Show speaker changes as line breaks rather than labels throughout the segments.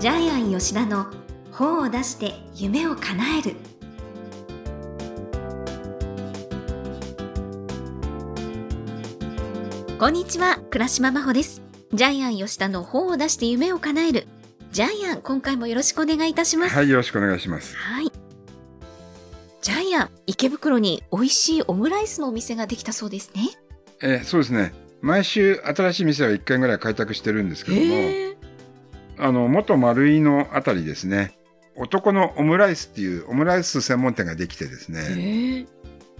ジャイアン吉田の本を出して夢を叶える。こんにちは倉島真帆です。ジャイアン吉田の本を出して夢を叶える。ジャイアン今回もよろしくお願いいたします。
はい、よろしくお願いします。
はい。ジャイアン池袋に美味しいオムライスのお店ができたそうですね。
えーそうですね。毎週新しい店は1回ぐらい開拓してるんですけども、
へえ
あの、元丸井のあたりですね、男のオムライスっていうオムライス専門店ができてですね、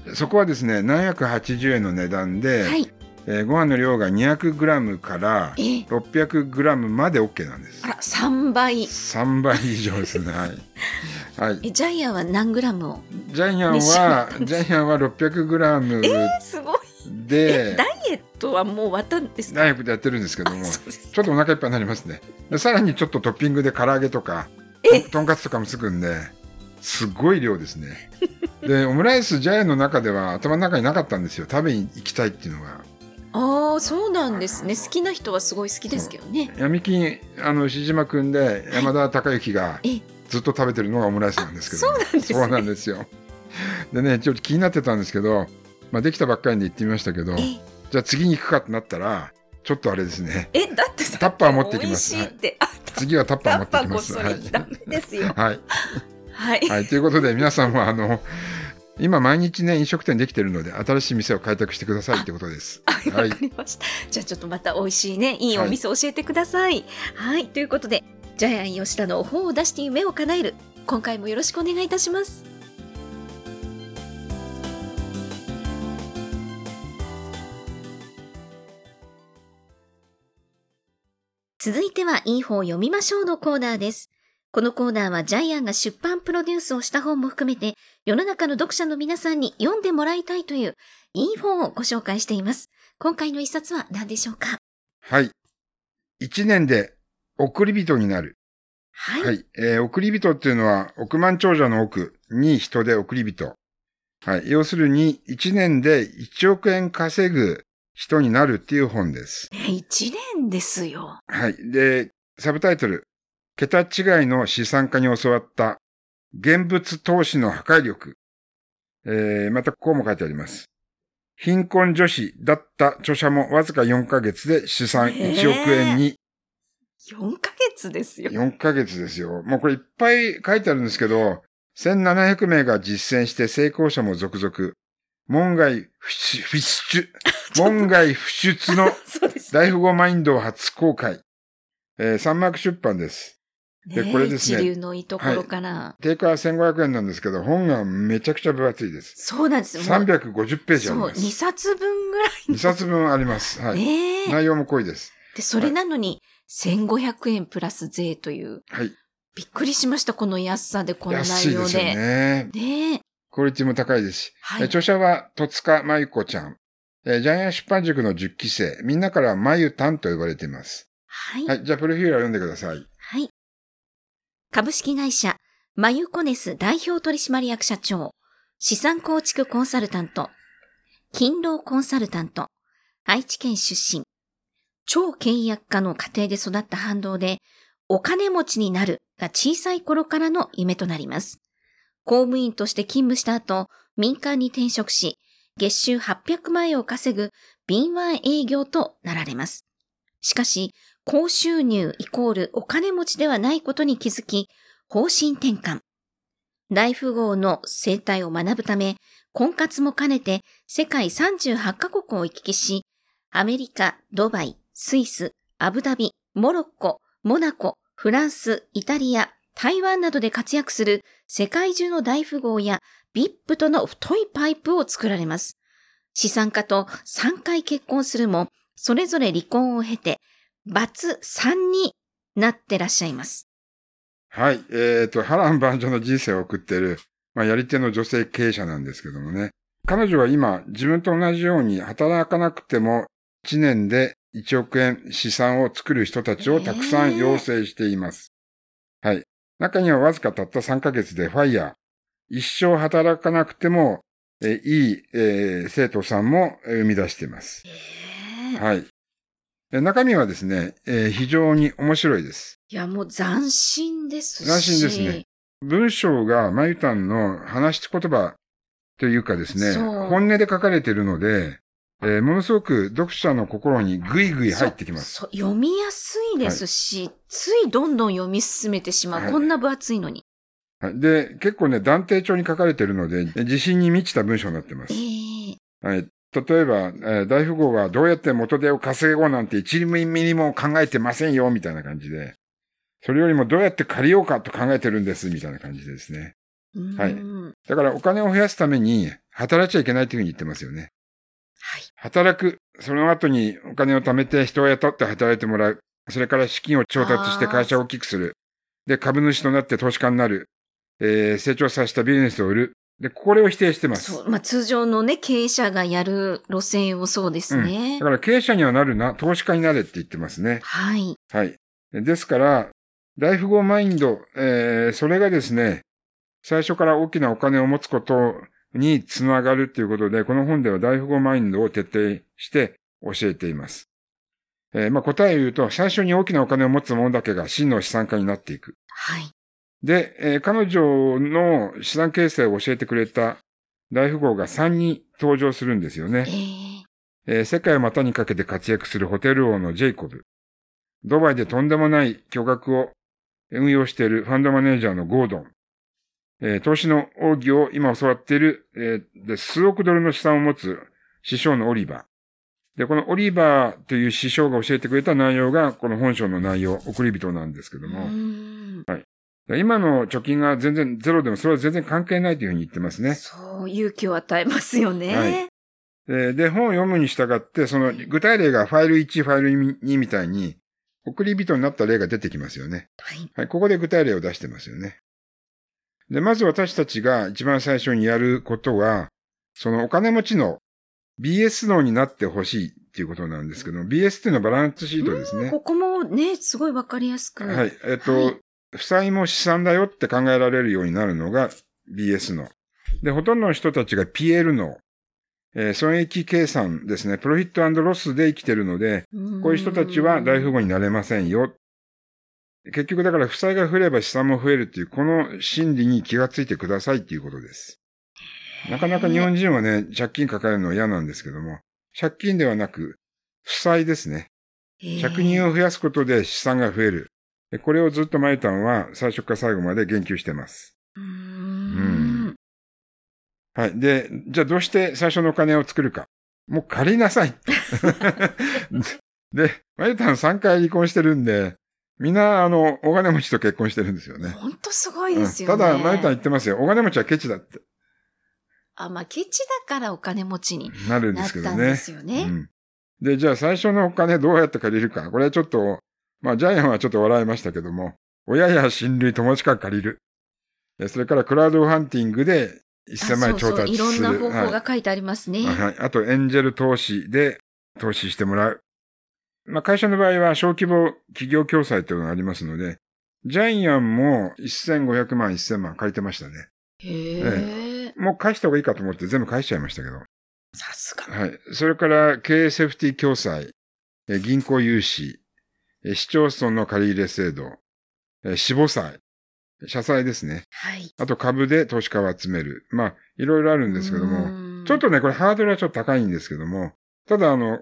へえ。
そこはですね、780円の値段で、
はい。
えーご飯の量が 200g から
えー
600g まで OK なんです。
あ。ら3倍。
3倍以上ですね。はい。はい。
えジャイアンは何グラムを？
ジャイアンはジャイアンは 600g
すごい
で、
ダイエットはもう終わったんですか？
ダイエットやってるんですけども、ちょっとお腹いっぱいになりますね。でさらにちょっとトッピングで唐揚げとか、とんかつとかもつくんで、すごい量ですね。で、オムライスジャイアンの中では頭の中になかったんですよ。食べに行きたいっていうのが。
ああそうなんですね好きな人はすごい好きですけどね
闇金、あの、牛島くんで山田孝之が
え？
ずっと食べてるのがオムライスなんですけど、
そうなんですね
そうなんですよ。でね、ちょっと気になってたんですけど、まあ、できたばっかりで行ってみましたけど、
え
じゃあ次に行くかってなったら、ちょっとあれですね。
えだってさ
タッパー持ってきます次はタッパー持ってきます。はい。
ダメですよ
はい。
はい、
はい、ということで皆さんもあの今毎日ね飲食店できてるので新しい店を開拓してくださいってことです。
はい、わ
はい
かりました。じゃあちょっとまた美味しいね、いいお店教えてください。はい、ということで、ジャイアン吉田の本を出して夢を叶える。今回もよろしくお願いいたします。続いては、いい本を読みましょうのコーナーです。このコーナーはジャイアンが出版プロデュースをした本も含めて、世の中の読者の皆さんに読んでもらいたいといういい本をご紹介しています。今回の一冊は何でしょうか？
はい。一年で送り人になる。
はい。
はい。えー送り人っていうのは億万長者の億に人で送り人。はい。要するに一年で1億円稼ぐ人になるっていう本です。
ね一年ですよ。
はい。で、サブタイトル。桁違いの資産家に教わった現物投資の破壊力。えー、またこうも書いてあります。貧困女子だった著者もわずか4ヶ月で資産1億円に、
4ヶ月ですよ。
4ヶ月ですよ。もうこれいっぱい書いてあるんですけど、1700名が実践して成功者も続々。門外不出、不出、門外不出の。大富豪マインドを初公開。えー、三幕出版です。で
ね
これですね
一流のいいところから。
定価は1500円なんですけど、本がめちゃくちゃ分厚いです。
そうなんです。もう
350ページあり
そう、
ます。
2冊分ぐらいの。
2冊分あります。はい。内容も濃いです。
で、それなのに、1500円プラス税という。
はい。
びっくりしました、この安さで、この
安いですよ
内容で。
ね。
ねえ。
クオリティも高いですし。
はい
え著者は戸塚真由子ちゃん。えージャイアン出版塾の10期生。みんなからまゆたんと呼ばれています。
はい。
はい。じゃあ、プロフィールを読んでください。
はい。株式会社、マユコネス代表取締役社長、資産構築コンサルタント、勤労コンサルタント、愛知県出身、超倹約家の家庭で育った反動で、お金持ちになるが小さい頃からの夢となります。公務員として勤務した後、民間に転職し、月収800万円を稼ぐ敏腕営業となられます。しかし、高収入イコールお金持ちではないことに気づき、方針転換。大富豪の生態を学ぶため、婚活も兼ねて世界38カ国を行き来し、アメリカ、ドバイ、スイス、アブダビ、モロッコ、モナコ、フランス、イタリア、台湾などで活躍する世界中の大富豪や VIP との太いパイプを作られます。資産家と3回結婚するも、それぞれ離婚を経て、バツ3になってらっしゃいます。
はい。えっ、と、波乱万丈の人生を送っている、まあ、やり手の女性経営者なんですけどもね。彼女は今、自分と同じように働かなくても、1年で1億円資産を作る人たちをたくさん養成しています。はい。中にはわずかたった3ヶ月でファイヤー。一生働かなくても、えいい、えー生徒さんもえー生み出しています。
ええ
はい。え中身はですね、えー非常に面白いです。
いや、もう斬新ですし。
斬新ですね。文章がマユタンの話し言葉というかですね、本音で書かれているので、えーものすごく読者の心にグイグイ入ってきます。
読みやすいですし、ついどんどん読み進めてしまう。
はい
こんな分厚いのに。
はいで、結構ね、断定帳に書かれているので、自信に満ちた文章になってます
え。え
はい。例えば、えー大富豪はどうやって元手を稼ごうなんて1ミリも考えてませんよ、みたいな感じで。それよりもどうやって借りようかと考えてるんです、みたいな感じでですね。
うん
はい
は
だからお金を増やすために働いちゃいけないというふうに言ってますよね。
い。
働く。その後にお金を貯めて人を雇って働いてもらう。それから資金を調達して会社を大きくする。で、株主となって投資家になる。えー成長させたビジネスを売る。で、これを否定してます。
そう。まあ、通常のね、経営者がやる路線をそうですね。
だから経営者にはなるな、投資家になれって言ってますね。
はい。
はい。ですから、大富豪マインド、えーそれがですね、最初から大きなお金を持つことにつながるということで、この本では大富豪マインドを徹底して教えています。えーまあ答えを言うと、最初に大きなお金を持つ者だけが真の資産家になっていく。
はい。
で、えー彼女の資産形成を教えてくれた大富豪が3人登場するんですよね
え。え
えー世界を股にかけて活躍するホテル王のジェイコブ。ドバイでとんでもない巨額を運用しているファンドマネージャーのゴードン。えー投資の奥義を今教わっている、えーで数億ドルの資産を持つ師匠のオリバー。で、このオリバーという師匠が教えてくれた内容が、この本書の内容、送り人なんですけど
う
も、今の貯金が全然ゼロでもそれは全然関係ないというふうに言ってますね。
そう、勇気を与えますよね。
はいで、で本を読むに従って、その具体例がファイル1、ファイル2みたいに、送り人になった例が出てきますよね。
はい。
はい、ここで具体例を出してますよね。で、まず私たちが一番最初にやることは、そのお金持ちの BS 脳になってほしいっていうことなんですけど、BS っていうのはバランスシートですね。
ここもね、すごいわかりやすく。
はい。えっと、
はい
負債も資産だよって考えられるようになるのが BS の。で、ほとんどの人たちが PL の、えー損益計算ですね。プロフィットロスで生きてるので、
うん
こういう人たちは大富豪になれませんよ。結局だから負債が増えれば資産も増えるっていう、この心理に気がついてくださいっていうことです。なかなか日本人はね、借金抱えるの嫌なんですけども、借金ではなく、負債ですね。借人を増やすことで資産が増える。でこれをずっとマイタンは最初から最後まで言及してます。
う
ん
ん。
はい。で、じゃあどうして最初のお金を作るか。もう借りなさい。で、マイタン3回離婚してるんで、みんな、あの、大金持ちと結婚してるんですよね。
ほんとすごい
うん
ですよね。
ただ、マイタン言ってますよ。大金持ちはケチだって
あ、まあ、ケチだからお金持ちに
なるんで
なったん
すけどね。
ですよね。
うん。で、じゃあ最初のお金どうやって借りるか。これはちょっと、まあ、ジャイアンはちょっと笑いましたけども、親や親類、友達から借りる。えそれからクラウドファンティングで1000万円調達する。
あそうそういろんな方法
はい
が書いてありますね。
はい。あと、エンジェル投資で投資してもらう。まあ、会社の場合は小規模企業共済というのがありますので、ジャイアンも1500万、1000万借りてましたね。
へえ。
もう返した方がいいかと思って全部返しちゃいましたけど。
さすが。
はい。それから、経営セーフティー共済、え銀行融資、え市町村の借り入れ制度、え死母債、社債ですね。
はい。
あと株で投資家を集める。まあ、いろいろあるんですけども、
も
ちょっとね、これハードルはちょっと高いんですけども、ただあの、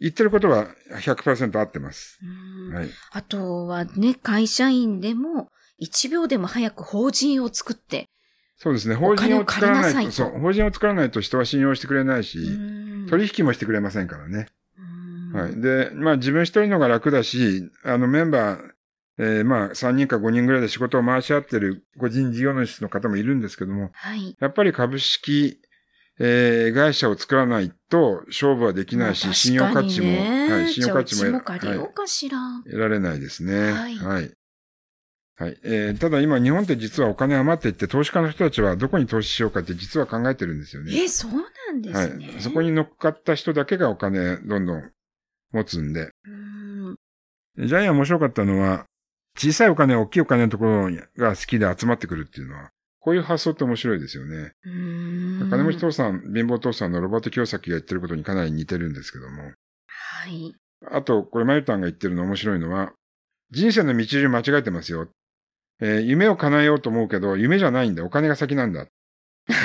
言ってることは100%合ってます。はい。
あとはね、会社員でも、1秒でも早く法人を作って、
そうですね。法人を作らな
いと
そう、法人を作らないと人は信用してくれないし、取引もしてくれませんからね。はい。で、まあ自分一人のが楽だし、あのメンバー、えーまあ3人か5人ぐらいで仕事を回し合ってる個人事業主の方もいるんですけども、
はい。
やっぱり株式、えー会社を作らないと勝負はできないし、
まあ
信用価値も、はい、信用価値も
も借りよ
は
うかしら。
い得られないですね。
はい
はい。はいえーただ今日本って実はお金余っていって投資家の人たちはどこに投資しようかって実は考えてるんですよね。
え、そうなんですね。
はい。そこに乗っかった人だけがお金どんどん持つんで。
うん。
ジャイアン面白かったのは、小さいお金、大きいお金のところが好きで集まってくるっていうのは、こういう発想って面白いですよね。
うん
金持ち父さん、貧乏父さんのロバート清崎が言ってることにかなり似てるんですけども。
はい。
あと、これ、まゆたんが言ってるの面白いのは、人生の道順間違えてますよ。えー夢を叶えようと思うけど、夢じゃないんだ。お金が先なんだ。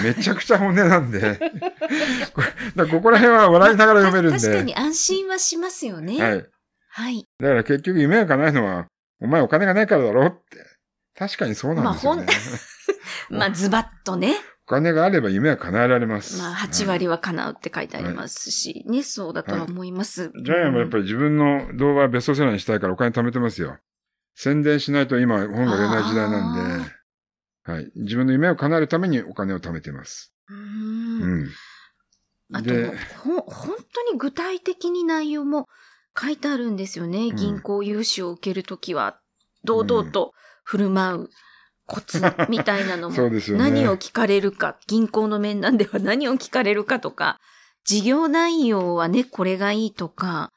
めちゃくちゃ本音なんで。こここら辺は笑いながら読めるんで。
確かに安心はしますよね。
はい。
はい。
だから結局夢を叶えるのは、お前お金がないからだろって。確かにそうなんですよね。
まあ まあ、ズバッとね。
お金があれば夢は叶えられます。
まあ、8割は叶うって書いてありますし、ね、そうだとは思います。
ジャイアンもやっぱり自分の動画ベストセラーにしたいからお金貯めてますよ。宣伝しないと今本が出ない時代なんで、はい。自分の夢を叶えるためにお金を貯めてます。
う。
うんん。
あと
で、
ほ、本当に具体的に内容も書いてあるんですよね。
ん
銀行融資を受けるときは、堂々と振る舞うコツみたいなのも、
そうですよね。
何を聞かれるか、銀行の面談では 何を聞かれるかとか、事業内容はね、これがいいとか、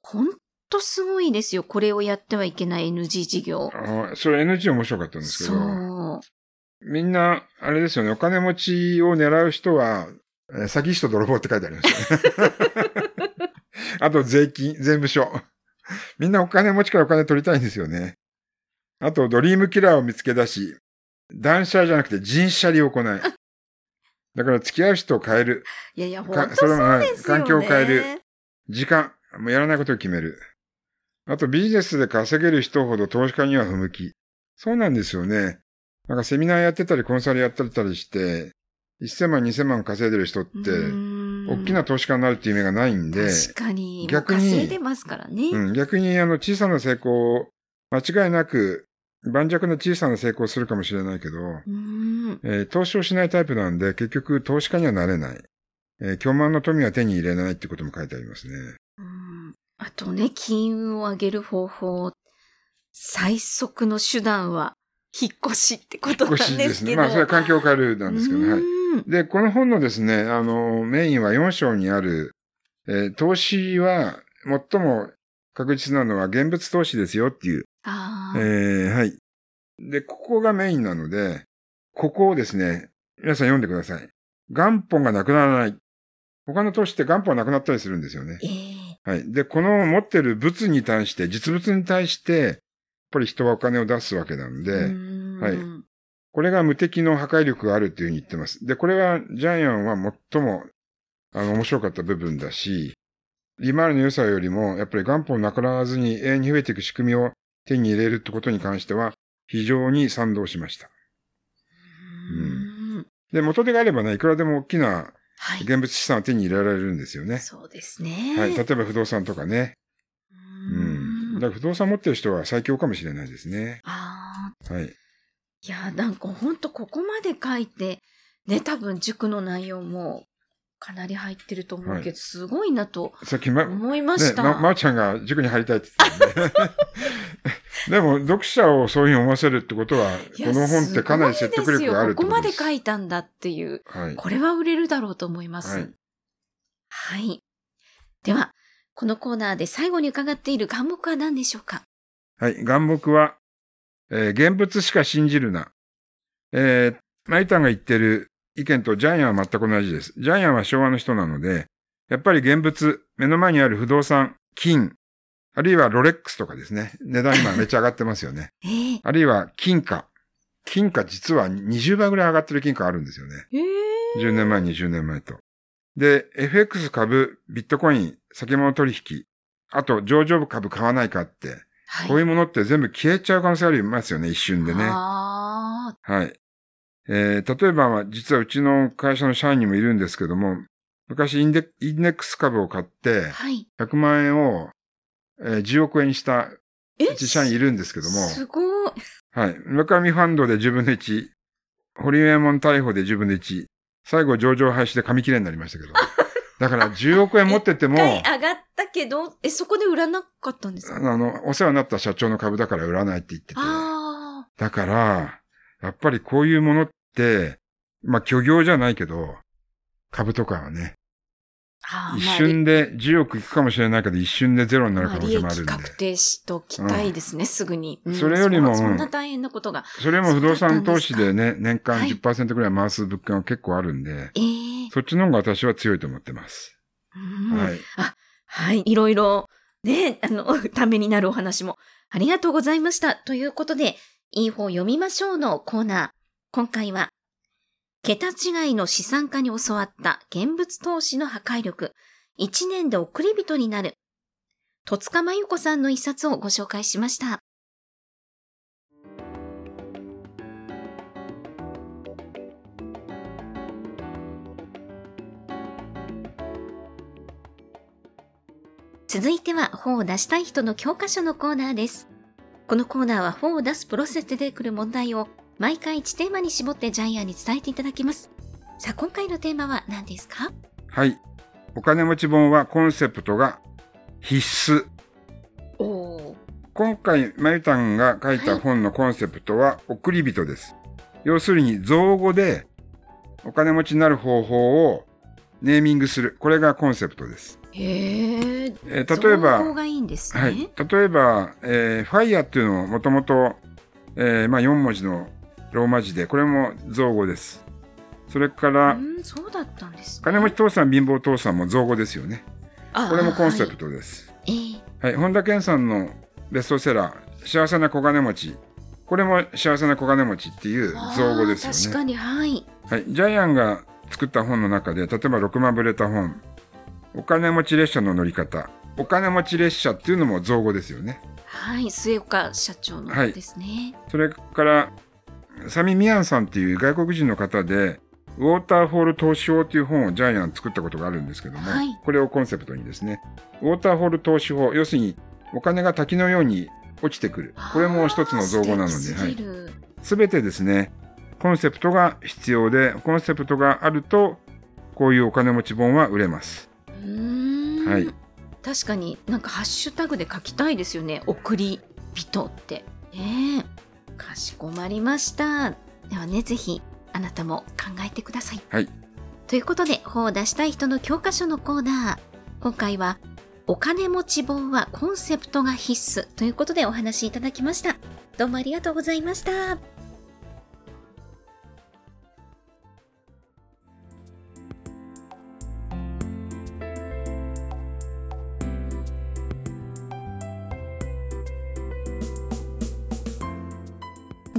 ほんとすごいですよ。これをやってはいけない NG 事業。
あそれ NG 面白かったんですけ
そ
ど、
う。
みんな、あれですよね、お金持ちを狙う人は、えー詐欺師と泥棒って書いてありますよね。あと税金、税務署。みんなお金持ちからお金取りたいんですよね。あと、ドリームキラーを見つけ出し、断捨離じゃなくて人捨離を行い。だから付き合う人を変える。
いやいや、ほ
か
んとそうですよね。
環境を変える時間。もうやらないことを決める。あと、ビジネスで稼げる人ほど投資家には不向き。そうなんですよね。なんかセミナーやってたり、コンサルやってたりして、1000万、2000万稼いでる人って、大
大
きな投資家になるっていう夢がないんで、
確かに。
逆に
稼いでますからね。
うん、逆にあの小さな成功を、間違いなく、盤石な小さな成功をするかもしれないけど、
うん。
えー投資をしないタイプなんで、結局投資家にはなれない。えー、巨万の富は手に入れないってことも書いてありますね。
うんあとね、金運を上げる方法。最速の手段は、引っ越しってことなんでけど。
ですすね。まあ、それは環境を変えるなんですけどね。はい。
うん
で、この本のですね、あの、メインは4章にある、えー投資は最も確実なのは現物投資ですよっていう、え
ああ、
ーはい。で、ここがメインなので、ここをですね、皆さん読んでください。元本がなくならない。他の投資って元本はなくなったりするんですよね。
ええ
はい。で、この持ってる物に対して、実物に対して、やっぱり人はお金を出すわけなんで、
うん
はいこれが無敵の破壊力があるっていうふうに言ってます。で、これはジャイアンは最も、あの、面白かった部分だし、利回りの良さよりも、やっぱり元本なくならずに永遠に増えていく仕組みを手に入れるってことに関しては、非常に賛同しました。
うん
で、元手があればね、いくらでも大きな
はい。
現物資産を手に入れられるんですよね。
そうですね。
はい。例えば不動産とかね。
う
うん。
ん
だから不動産持ってる人は最強かもしれないですね。
ああ、
はい。
いや、なんかほんとここまで書いて、ね、多分塾の内容もかなり入ってると思うけど、
はい
すごいなと思いま
ね
し、た。
ま、まおちゃんが塾に入りたいって言ってたんで。でも、読者をそういうふうに思わせるってことは、この本ってかなり説得力があるって
すごいですよここま
ことで。
書いたんだっていう、
はい。
これは売れるだろうと思います。
はい
はい。では、このコーナーで最後に伺っている願目は何でしょうか？
はい。願目は、えー現物しか信じるな。えー、マイタンが言ってる意見とジャイアンは全く同じです。ジャイアンは昭和の人なので、やっぱり現物、目の前にある不動産、金、あるいはロレックスとかですね。値段今めっちゃ上がってますよね。
ええ
あるいは金貨。金貨実は20倍ぐらい上がってる金貨あるんですよね。
ええ
10年前、20年前と。で、FX 株、ビットコイン、先物取引、あと上場株買わないかって、
はい。
こういうものって全部消えちゃう可能性ありますよね、一瞬でね。
あ
はい。えー例えば、実はうちの会社の社員にもいるんですけども、昔インデインデックス株を買って
あ、、はい。
100万円を、えー10億円にした
え？
うち社員いるんですけども、
すごい。
はい。村上ファンドで10分の1、ホリエモン逮捕で10分の1、最後上場廃止で紙切れになりましたけど。だから10億円持ってても、
上がったけど、え、そこで売らなかったんですか？
あの、お世話になった社長の株だから売らないって言ってて。
あ
だから、やっぱりこういうものって、まあ、虚業じゃないけど、株とかはね、
あ。
一瞬で10億いくかもしれないけど、一瞬でゼロになる
まあ、
可能性もあるんで。
確定しときたいですね、すぐに。うん
それよりも
そそんな大変なことが。
それも不動産投資でね、年間
はい
10%ぐらい回す物件は結構あるんで、
ええ
そっちの方が私は強いと思ってます。
うん
はい。
はい。いろいろね、あの、ためになるお話もありがとうございました。ということで、いい方読みましょうのコーナー。今回は、桁違いの資産家に教わった現物投資の破壊力。1年で送り人になる。戸塚真由子さんの一冊をご紹介しました。続いては本を出したい人の教科書のコーナーです。このコーナーは本を出すプロセスで出てくる問題を毎回1テーマに絞ってジャイアンに伝えていただきます。さあ、今回のテーマは何ですか？
はい。お金持ち本はコンセプトが必須。
おお。
今回、まゆたんが書いた本のコンセプトは送り人です。要するに造語でお金持ちになる方法をネーミングする。これがコンセプトです。
へえ。
えー例えば。例えば、えーファイヤーっていうのももともと、えーまあ、4文字のローマ字で、これも造語です。それから、
うん、そうだったんです、ね。
金持ち父さん、貧乏父さんも造語ですよね。
あ
これもコンセプ
ト。
トです。
はい、
はい。本田健さんのベストセラー、幸せな小金持ち。これも幸せな小金持ちっていう
えー
造語ですよね。
確かに、はい。
はい。ジャイアンが作った本の中で、例えば6万ぶれた本、お金持ち列車の乗り方。お金持ち列車っていうのも造語ですよね。
はい、末岡社長の
はい
ですね。
それから、サミ・ミアンさんっていう外国人の方で、ウォーターフォール投資法っていう本をジャイアン作ったことがあるんですけども、
はい
これをコンセプトにですね、ウォーターフォール投資法、要するにお金が滝のように落ちてくる。これも一つの造語なので、はい。てですね、コンセプトが必要で、コンセプトがあると、こういうお金持ち本は売れます。
うーん
はい。
確かになんかハッシュタグで書きたいですよね。送り人って。ねえ。かしこまりました。ではね、ぜひあなたも考えてください。
はい。
ということで、本を出したい人の教科書のコーナー。今回は、お金持ち本はコンセプトが必須ということでお話しいただきました。どうもありがとうございました。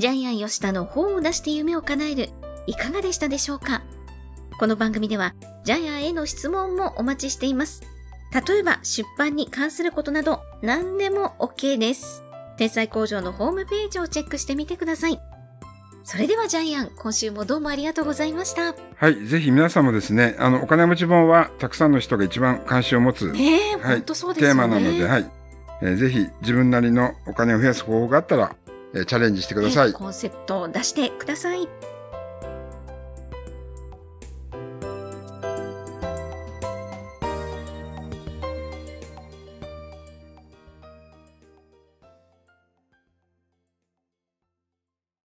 ジャイアン吉田の本を出して夢を叶える、いかがでしたでしょうか？この番組では、ジャイアンへの質問もお待ちしています。例えば、出版に関することなど、何でも OK です。天才工場のホームページをチェックしてみてください。それではジャイアン、今週もどうもありがとうございました。
はい。ぜひ皆さんもですね、あの、お金持ち本はたくさんの人が一番関心を持つ
ねえ、
はい
ほんとそうですね。
ーマなので、はい。えーぜひ自分なりのお金を増やす方法があったら、えーチャレンジしてください。
コンセプトを出してください。